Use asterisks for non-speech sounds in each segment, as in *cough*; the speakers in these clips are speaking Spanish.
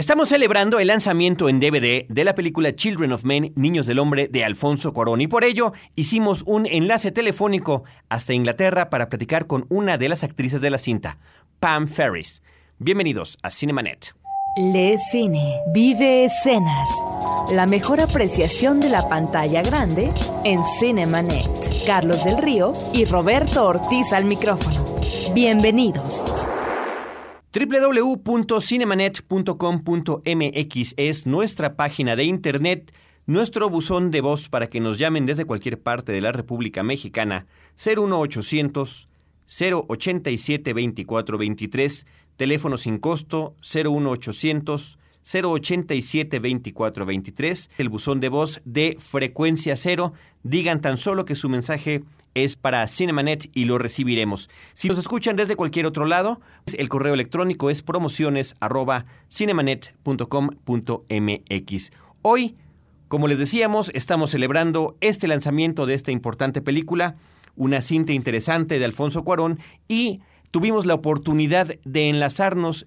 Estamos celebrando el lanzamiento en DVD de la película Children of Men, Niños del Hombre, de Alfonso Cuarón, y por ello hicimos un enlace telefónico hasta Inglaterra para platicar con una de las actrices de la cinta, Pam Ferris. Bienvenidos a Cinemanet. Le Cine, vive escenas. La mejor apreciación de la pantalla grande en Cinemanet. Carlos del Río y Roberto Ortiz al micrófono. Bienvenidos www.cinemanet.com.mx es nuestra página de internet, nuestro buzón de voz para que nos llamen desde cualquier parte de la República Mexicana 01800 087 2423, teléfono sin costo 01800 087 2423, el buzón de voz de frecuencia cero. Digan tan solo que su mensaje es para Cinemanet y lo recibiremos. Si nos escuchan desde cualquier otro lado, el correo electrónico es promociones Hoy, como les decíamos, estamos celebrando este lanzamiento de esta importante película, una cinta interesante de Alfonso Cuarón, y tuvimos la oportunidad de enlazarnos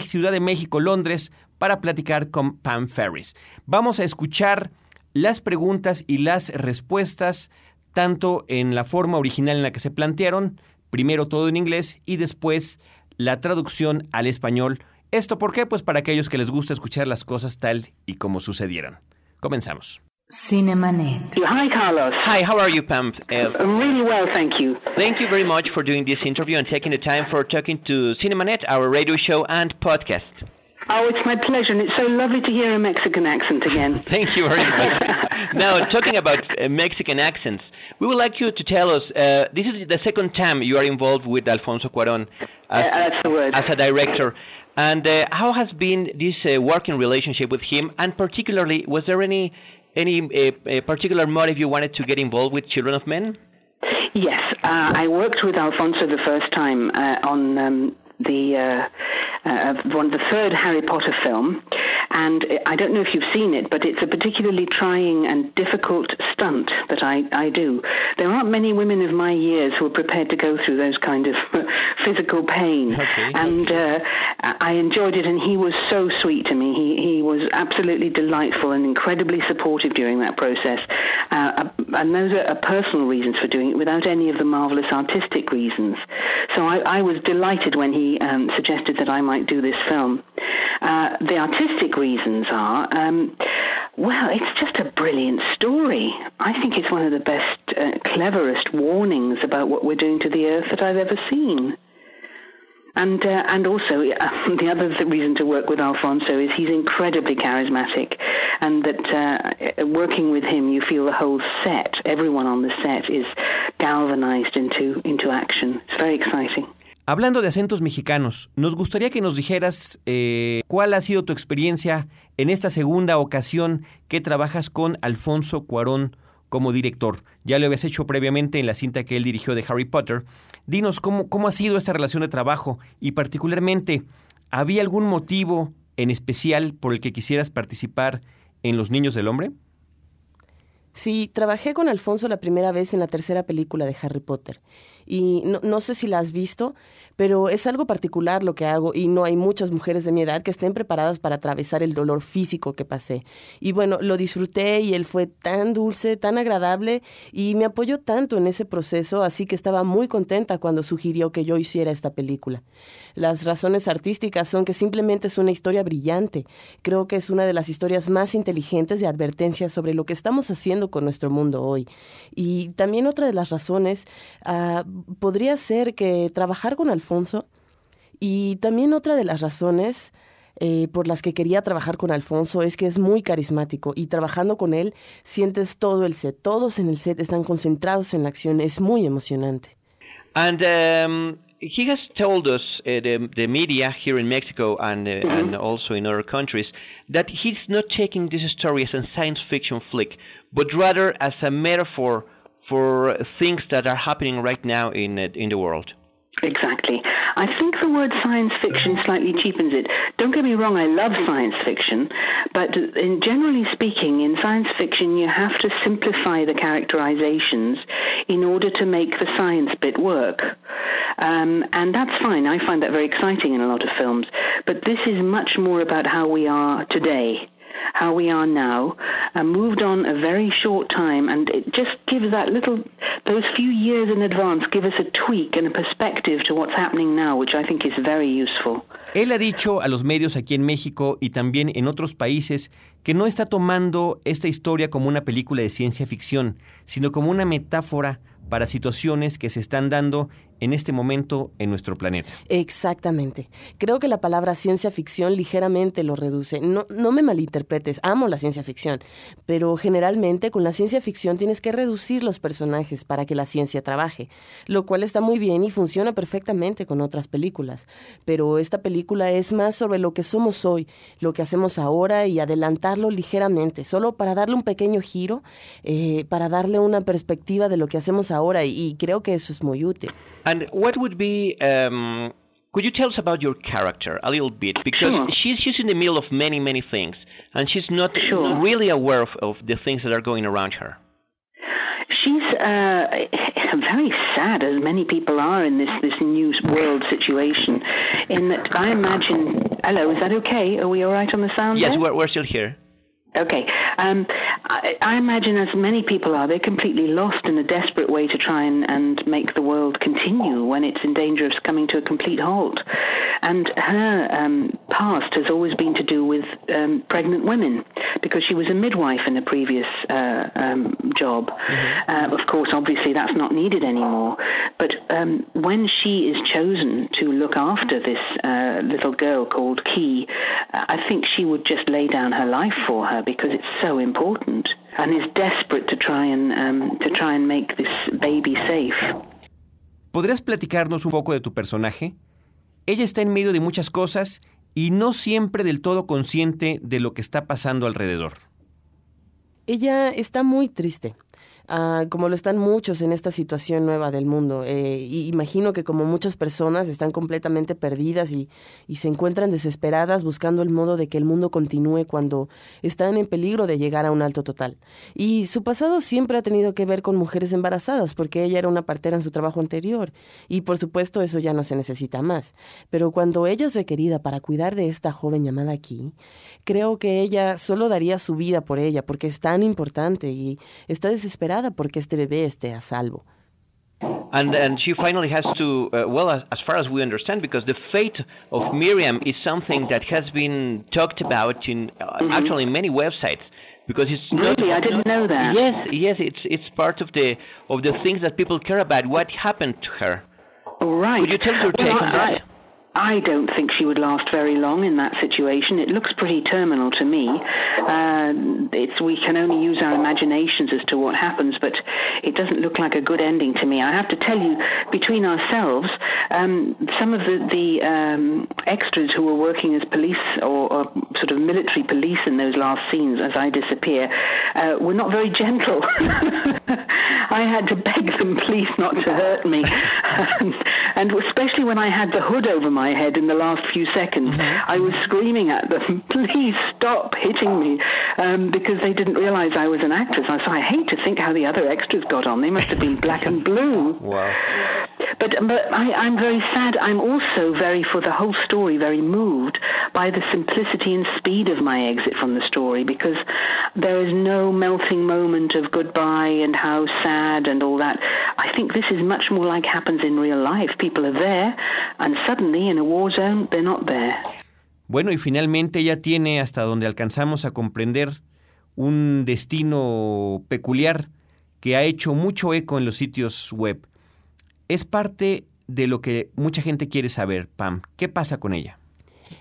Ciudad de México, Londres, para platicar con Pam Ferris. Vamos a escuchar las preguntas y las respuestas tanto en la forma original en la que se plantearon, primero todo en inglés y después la traducción al español. ¿Esto por qué? Pues para aquellos que les gusta escuchar las cosas tal y como sucedieron. Comenzamos. Cinemanet. Hi, Carlos. Hi, how are you, Pam? Uh, really well, thank you. Thank you very much for doing this interview and taking the time for talking to Cinemanet, our radio show and podcast. Oh, it's my pleasure, and it's so lovely to hear a Mexican accent again. *laughs* Thank you very much. *laughs* now, talking about uh, Mexican accents, we would like you to tell us uh, this is the second time you are involved with Alfonso Cuaron as, uh, that's the word. as a director. And uh, how has been this uh, working relationship with him? And particularly, was there any any uh, particular motive you wanted to get involved with Children of Men? Yes, I worked with Alfonso the first time on um, the uh, one the third Harry Potter film, and I don't know if you've seen it, but it's a particularly trying and difficult stunt that I, I do. There aren't many women of my years who are prepared to go through those kind of *laughs* physical pain, okay. and uh, I enjoyed it. And he was so sweet to me. He he was absolutely delightful and incredibly supportive during that process. Uh, and those are personal reasons for doing it, without any of the marvelous artistic reasons. So I, I was delighted when he um, suggested that I might do this film. Uh, the artistic reasons are, um, well, it's just a brilliant story. I think it's one of the best, uh, cleverest warnings about what we're doing to the earth that I've ever seen. And uh, and also uh, *laughs* the other reason to work with Alfonso is he's incredibly charismatic, and that uh, working with him, you feel the whole set, everyone on the set, is galvanized into into action. It's very exciting. Hablando de acentos mexicanos, nos gustaría que nos dijeras eh, cuál ha sido tu experiencia en esta segunda ocasión que trabajas con Alfonso Cuarón como director. Ya lo habías hecho previamente en la cinta que él dirigió de Harry Potter. Dinos cómo, cómo ha sido esta relación de trabajo y particularmente, ¿había algún motivo en especial por el que quisieras participar en Los Niños del Hombre? Sí, trabajé con Alfonso la primera vez en la tercera película de Harry Potter. Y no, no, sé si la has visto, pero es algo particular lo que hago y no hay muchas mujeres de mi edad que estén preparadas para atravesar el dolor físico que pasé. Y bueno, lo disfruté y él fue tan dulce, tan agradable y me apoyó tanto en ese proceso, así que estaba muy contenta cuando sugirió que yo hiciera esta película. Las razones artísticas son que simplemente es una historia brillante. Creo que es una de las historias más inteligentes de advertencias sobre lo que estamos haciendo con nuestro mundo hoy. Y también otra de las razones uh, podría ser que trabajar con Alfonso y también otra de las razones eh, por las que quería trabajar con Alfonso es que es muy carismático y trabajando con él sientes todo el set, todos en el set están concentrados en la acción, es muy emocionante. And um, he has told us, uh, the, the media here in Mexico and, uh, mm -hmm. and also in other countries, that he's not taking this story as a science fiction flick, but rather as a metaphor for things that are happening right now in uh, in the world. Exactly. I think the word science fiction slightly cheapens it. Don't get me wrong, I love science fiction, but in generally speaking, in science fiction, you have to simplify the characterizations in order to make the science bit work. Um, and that's fine. I find that very exciting in a lot of films. But this is much more about how we are today how we are now, uh, moved on a very short time, and it just gives that little, those few years in advance, give us a tweak and a perspective to what's happening now, which I think is very useful. Él ha dicho a los medios aquí en México y también en otros países que no está tomando esta historia como una película de ciencia ficción, sino como una metáfora para situaciones que se están dando en este momento en nuestro planeta. Exactamente. Creo que la palabra ciencia ficción ligeramente lo reduce. No, no me malinterpretes, amo la ciencia ficción, pero generalmente con la ciencia ficción tienes que reducir los personajes para que la ciencia trabaje, lo cual está muy bien y funciona perfectamente con otras películas. Pero esta película es más sobre lo que somos hoy, lo que hacemos ahora y adelantarlo ligeramente, solo para darle un pequeño giro, eh, para darle una perspectiva de lo que hacemos ahora y creo que eso es muy útil. And what would be um, could you tell us about your character a little bit? Because sure. she's she's in the middle of many many things, and she's not sure. really aware of, of the things that are going around her. She's uh, *laughs* very sad, as many people are in this this new world situation. In that, I imagine. Hello, is that okay? Are we all right on the sound? Yes, we're we're still here. Okay. Um, I, I imagine, as many people are, they're completely lost in a desperate way to try and, and make the world continue when it's in danger of coming to a complete halt. And her um, past has always been to do um, pregnant women because she was a midwife in a previous uh, um, job. Mm-hmm. Uh, of course, obviously, that's not needed anymore. But um, when she is chosen to look after this uh, little girl called Key, I think she would just lay down her life for her because it's so important and is desperate to try and um, to try and make this baby safe. ¿Podrías platicarnos un poco de tu personaje? Ella está en medio de muchas cosas y no siempre del todo consciente de lo que está pasando alrededor. Ella está muy triste. Uh, como lo están muchos en esta situación nueva del mundo. Eh, imagino que como muchas personas están completamente perdidas y, y, se encuentran desesperadas buscando el modo de que el mundo continúe cuando están en peligro de llegar a un alto total. Y su pasado siempre ha tenido que ver con mujeres embarazadas, porque ella era una partera en su trabajo anterior. Y por supuesto eso ya no se necesita más. Pero cuando ella es requerida para cuidar de esta joven llamada aquí, creo que ella solo daría su vida por ella, porque es tan importante y está desesperada porque este bebé esté a salvo. And and she finally has to uh, well as, as far as we understand because the fate of Miriam is something that has been talked about in uh, mm-hmm. actually many websites because it's really I didn't know that. Yes, yes, it's it's part of the of the things that people care about. What happened to her? Right. Could you tell your take well, on that? I, don't think she would last very long in that situation. It looks pretty terminal to me. Uh, it's we can only use our imaginations as to what happens, but it doesn't look like a good ending to me. I have to tell you, between ourselves, um, some of the, the um, extras who were working as police or, or, sort of military police in those last scenes as I disappear uh, were not very gentle. *laughs* I had to beg them, please, not to hurt me, *laughs* and especially when I had the hood over my my head in the last few seconds. Mm-hmm. I was screaming at them, *laughs* please stop hitting me, um, because they didn't realize I was an actress. I, so I hate to think how the other extras got on. They must have been black and blue. Wow. But, but I, I'm very sad. I'm also very, for the whole story, very moved by the simplicity and speed of my exit from the story because there is no melting moment of goodbye and how sad and all that. I think this is much more like happens in real life. People are there and suddenly in a war zone, they're not there. Bueno, y finalmente ella tiene, hasta donde alcanzamos a comprender, un destino peculiar que ha hecho mucho eco en los sitios web. Es parte de lo que mucha gente quiere saber, Pam. ¿Qué pasa con ella?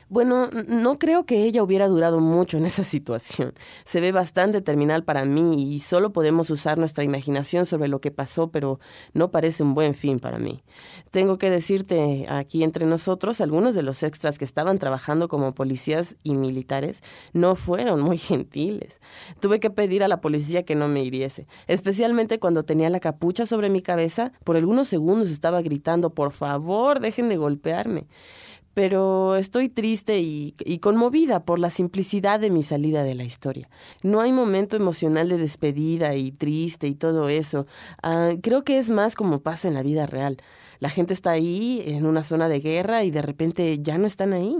Bueno, no creo que ella hubiera durado mucho en esa situación. Se ve bastante terminal para mí y solo podemos usar nuestra imaginación sobre lo que pasó, pero no parece un buen fin para mí. Tengo que decirte aquí entre nosotros, algunos de los extras que estaban trabajando como policías y militares no fueron muy *laughs* gentiles. Tuve que pedir a la policía que no me hiriese, especialmente cuando tenía la capucha sobre mi cabeza. Por algunos segundos estaba gritando, por favor, dejen de golpearme pero estoy triste y, conmovida por la simplicidad de mi salida de la historia. No hay momento emocional de despedida y triste y todo eso. Ah, creo que es más como pasa en la vida real. La gente está ahí en una zona de guerra y de repente ya no están ahí.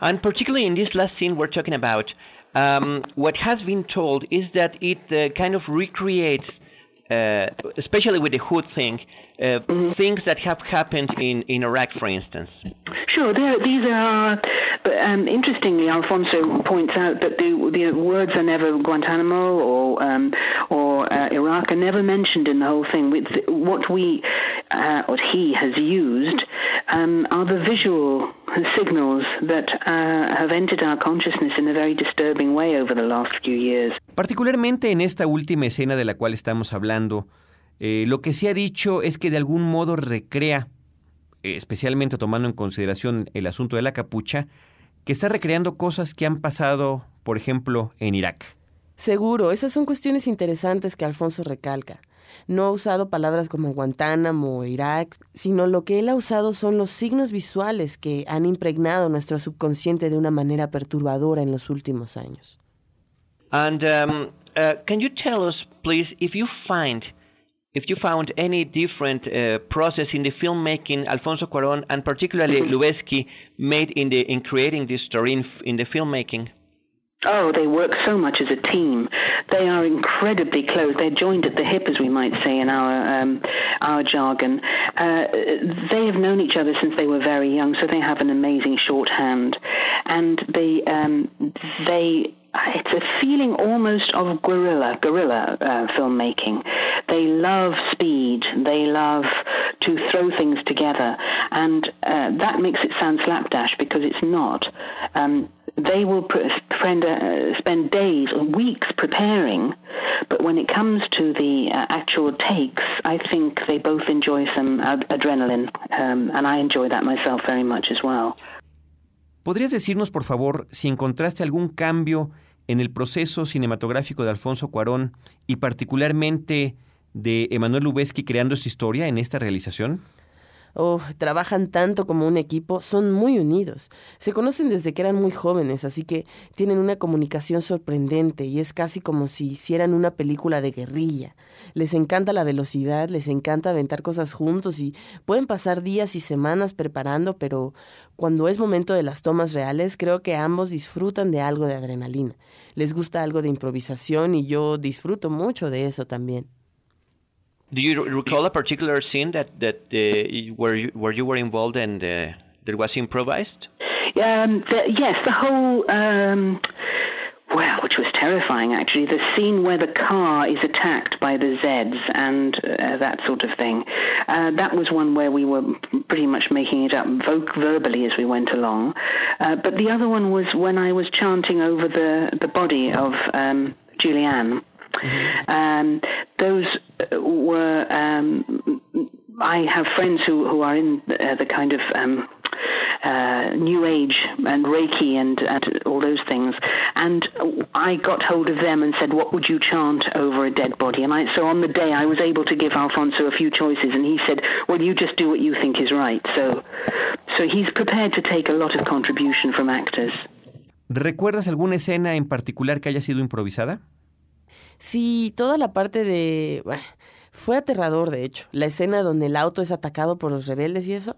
And particularly in this last scene we're talking about, um, what has been told is that it uh, kind of recreates, uh, especially with the Hood thing, uh, mm-hmm. things that have happened in, in Iraq, for instance. Sure, there, these are. But um, interestingly, Alfonso points out that the, the words are never Guantanamo or um, or uh, Iraq are never mentioned in the whole thing. With what we, uh, what he has used, um, are the visual signals that uh, have entered our consciousness in a very disturbing way over the last few years. Particularmente en esta última escena de la cual estamos hablando. Eh, lo que se ha dicho es que de algún modo recrea, eh, especialmente tomando en consideración el asunto de la capucha, que está recreando cosas que han pasado, por ejemplo, en Irak. Seguro, esas son cuestiones interesantes que Alfonso recalca. No ha usado palabras como Guantánamo o Irak, sino lo que él ha usado son los signos visuales que han impregnado nuestro subconsciente de una manera perturbadora en los últimos años. And um, uh, can you tell us, please, if you find if you found any different uh, process in the filmmaking Alfonso Cuarón and particularly. *laughs* Lubezki made in the in creating this story in, in the filmmaking. Oh, they work so much as a team. They are incredibly close. They're joined at the hip, as we might say in our um, our jargon. Uh, they have known each other since they were very young, so they have an amazing shorthand, and they um, they it's a feeling almost of guerrilla guerrilla uh, filmmaking. They love speed. They love to throw things together, and uh, that makes it sound slapdash because it's not. Um, they will spend, uh, spend days or weeks preparing, but when it comes to the uh, actual takes, I think they both enjoy some ad- adrenaline, um, and I enjoy that myself very much as well. ¿Podrías decirnos, por favor, si encontraste algún cambio en el proceso cinematográfico de Alfonso Cuarón y particularmente de Emanuel Lubezki creando esta historia en esta realización? Oh, trabajan tanto como un equipo, son muy unidos. Se conocen desde que eran muy jóvenes, así que tienen una comunicación sorprendente y es casi como si hicieran una película de guerrilla. Les encanta la velocidad, les encanta aventar cosas juntos y pueden pasar días y semanas preparando, pero cuando es momento de las tomas reales, creo que ambos disfrutan de algo de adrenalina. Les gusta algo de improvisación y yo disfruto mucho de eso también. Do you recall a particular scene that that uh, where you, where you were involved and uh, that was improvised? Um, the, yes, the whole. Um, well, which was terrifying actually. The scene where the car is attacked by the Zeds and uh, that sort of thing. Uh, that was one where we were pretty much making it up vo- verbally as we went along. Uh, but the other one was when I was chanting over the the body of um, Julianne. Mm-hmm. Um, those were um, I have friends who who are in uh, the kind of um, uh, New Age and Reiki and, and all those things. And I got hold of them and said, "What would you chant over a dead body?" And I, so on the day, I was able to give Alfonso a few choices, and he said, "Well, you just do what you think is right." So, so he's prepared to take a lot of contribution from actors. ¿Recuerdas alguna escena en particular que haya sido improvisada? Sí, toda la parte de... fue aterrador, de hecho. La escena donde el auto es atacado por los rebeldes y eso,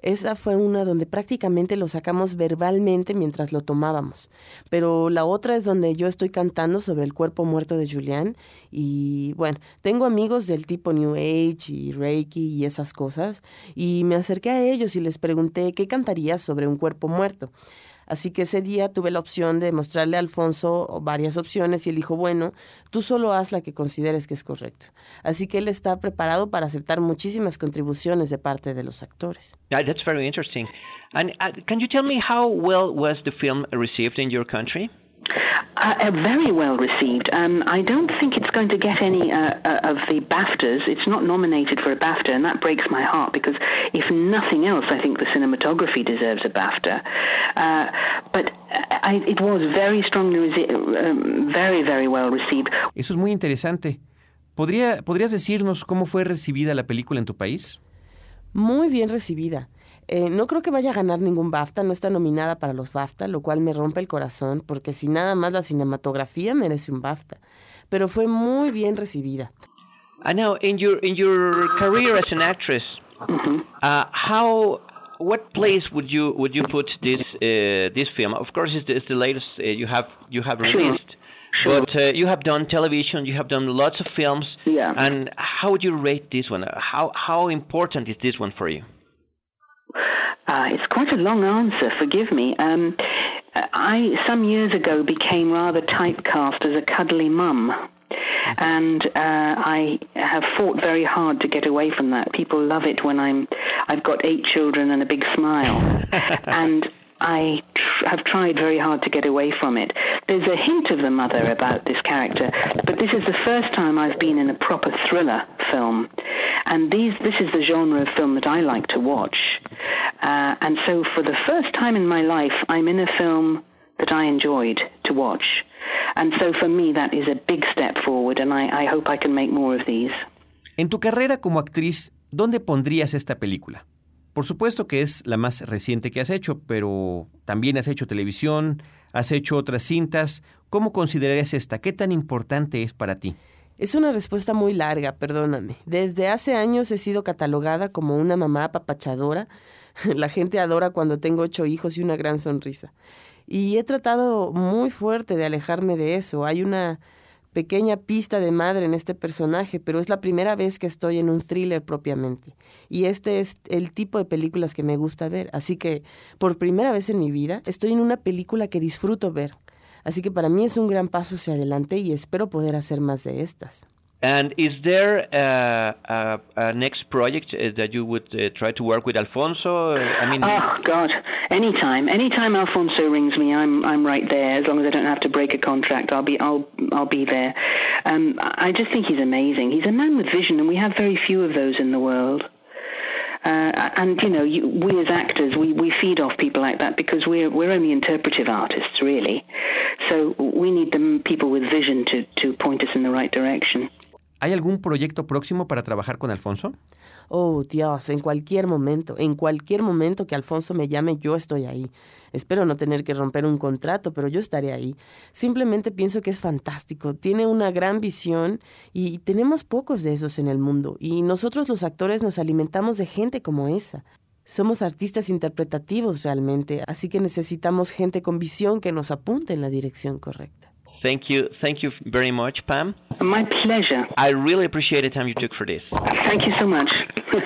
esa fue una donde prácticamente lo sacamos verbalmente mientras lo tomábamos. Pero la otra es donde yo estoy cantando sobre el cuerpo muerto de Julián. Y bueno, tengo amigos del tipo New Age y Reiki y esas cosas. Y me acerqué a ellos y les pregunté qué cantarías sobre un cuerpo muerto. Así que ese día tuve la opción de mostrarle a Alfonso varias opciones y él dijo, bueno, tú solo haz la que consideres que es correcto. Así que él está preparado para aceptar muchísimas contribuciones de parte de los actores. That's very interesting. And uh, can you tell me how well was the film received in your country? Uh, very well received. Um, I don't think it's going to get any uh, uh, of the BAFTAs. It's not nominated for a BAFTA, and that breaks my heart because, if nothing else, I think the cinematography deserves a BAFTA. Uh, but I, it was very strongly, um, very, very well received. Eso es muy interesante. ¿Podría, ¿Podrías decirnos cómo fue recibida la película en tu país? Muy bien recibida. Eh, no creo que vaya a ganar ningún BAFTA, no está nominada para los BAFTA, lo cual me rompe el corazón, porque si nada más la cinematografía merece un BAFTA. Pero fue muy bien recibida. I know in your in your career as an actress. Uh, how what place would you would you put this uh, this film? Of course, it's the, it's the latest uh, you have you have released. Sure. But uh, you have done television, you have done lots of films. Yeah. And how would you rate this one? How how important is this one for you? Uh, it's quite a long answer. Forgive me. Um, I some years ago became rather typecast as a cuddly mum. And uh, I have fought very hard to get away from that. People love it when I'm. I've got eight children and a big smile, *laughs* and I tr- have tried very hard to get away from it. There's a hint of the mother about this character, but this is the first time I've been in a proper thriller film, and these this is the genre of film that I like to watch. Uh, and so, for the first time in my life, I'm in a film that I enjoyed to watch. And so, for me, that is a big step forward, and I, I hope I can make more of these. En tu carrera como actriz, ¿dónde pondrías esta película? Por supuesto que es la más reciente que has hecho, pero también has hecho televisión, has hecho otras cintas. ¿Cómo considerarías esta? ¿Qué tan importante es para ti? Es una respuesta muy larga, perdóname. Desde hace años he sido catalogada como una mamá apapachadora. *laughs* La gente adora cuando tengo ocho hijos y una gran sonrisa. Y he tratado muy fuerte de alejarme de eso. Hay una pequeña pista de madre en este personaje, pero es la primera vez que estoy en un thriller propiamente. Y este es el tipo de películas que me gusta ver. Así que, por primera vez en mi vida, estoy en una película que disfruto ver. Así que para mí es un gran paso hacia adelante y espero poder hacer más de estas. And is there a, a, a next project uh, that you would uh, try to work with Alfonso? I mean, Oh God! Anytime, anytime Alfonso rings me, I'm I'm right there. As long as I don't have to break a contract, I'll be I'll I'll be there. Um, I just think he's amazing. He's a man with vision, and we have very few of those in the world. Uh, and you know, you, we as actors, we, we feed off people like that because we're we're only interpretive artists, really. So we need them people with vision to to point us in the right direction. ¿Hay algún proyecto próximo para trabajar con Alfonso? Oh, Dios, en cualquier momento, en cualquier momento que Alfonso me llame, yo estoy ahí. Espero no tener que romper un contrato, pero yo estaré ahí. Simplemente pienso que es fantástico, tiene una gran visión y tenemos pocos de esos en el mundo. Y nosotros los actores nos alimentamos de gente como esa. Somos artistas interpretativos realmente, así que necesitamos gente con visión que nos apunte en la dirección correcta. Thank you, thank you very much, Pam. My pleasure. I really appreciate the time you took for this. Thank you so much.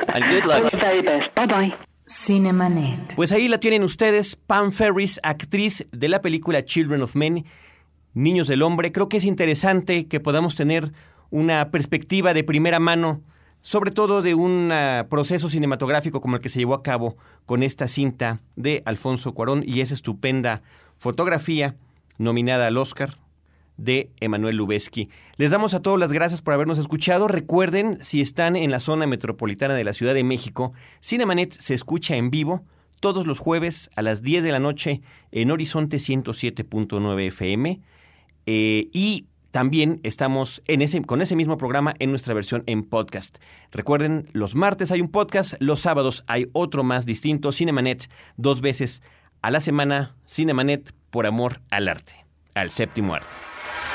And good luck. *laughs* All the very best. Bye bye. Cinemanet. Pues ahí la tienen ustedes, Pam Ferris, actriz de la película Children of Men, Niños del Hombre. Creo que es interesante que podamos tener una perspectiva de primera mano, sobre todo de un ah, proceso cinematográfico como el que se llevó a cabo con esta cinta de Alfonso Cuarón y esa estupenda fotografía nominada al Oscar de Emanuel Lubezki. Les damos a todos las gracias por habernos escuchado. Recuerden, si están en la zona metropolitana de la Ciudad de México, Cinemanet se escucha en vivo todos los jueves a las 10 de la noche en Horizonte 107.9 FM. Eh, y también estamos en ese, con ese mismo programa en nuestra versión en podcast. Recuerden, los martes hay un podcast, los sábados hay otro más distinto, Cinemanet, dos veces a la semana, Cinemanet por amor al arte, al séptimo arte.